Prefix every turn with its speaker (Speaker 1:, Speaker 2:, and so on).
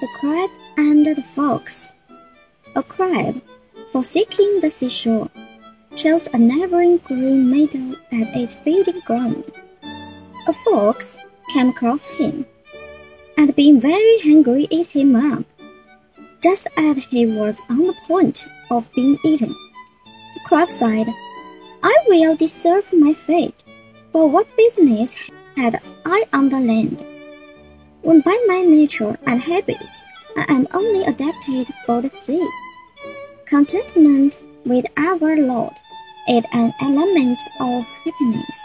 Speaker 1: The Crab and the Fox A crab, forsaking the seashore, chose a neighboring green meadow as its feeding ground. A fox came across him, and being very hungry ate him up. Just as he was on the point of being eaten, the crab said, I will deserve my fate, for what business had I on the land? When by my nature and habits I am only adapted for the sea. Contentment with our Lord is an element of happiness.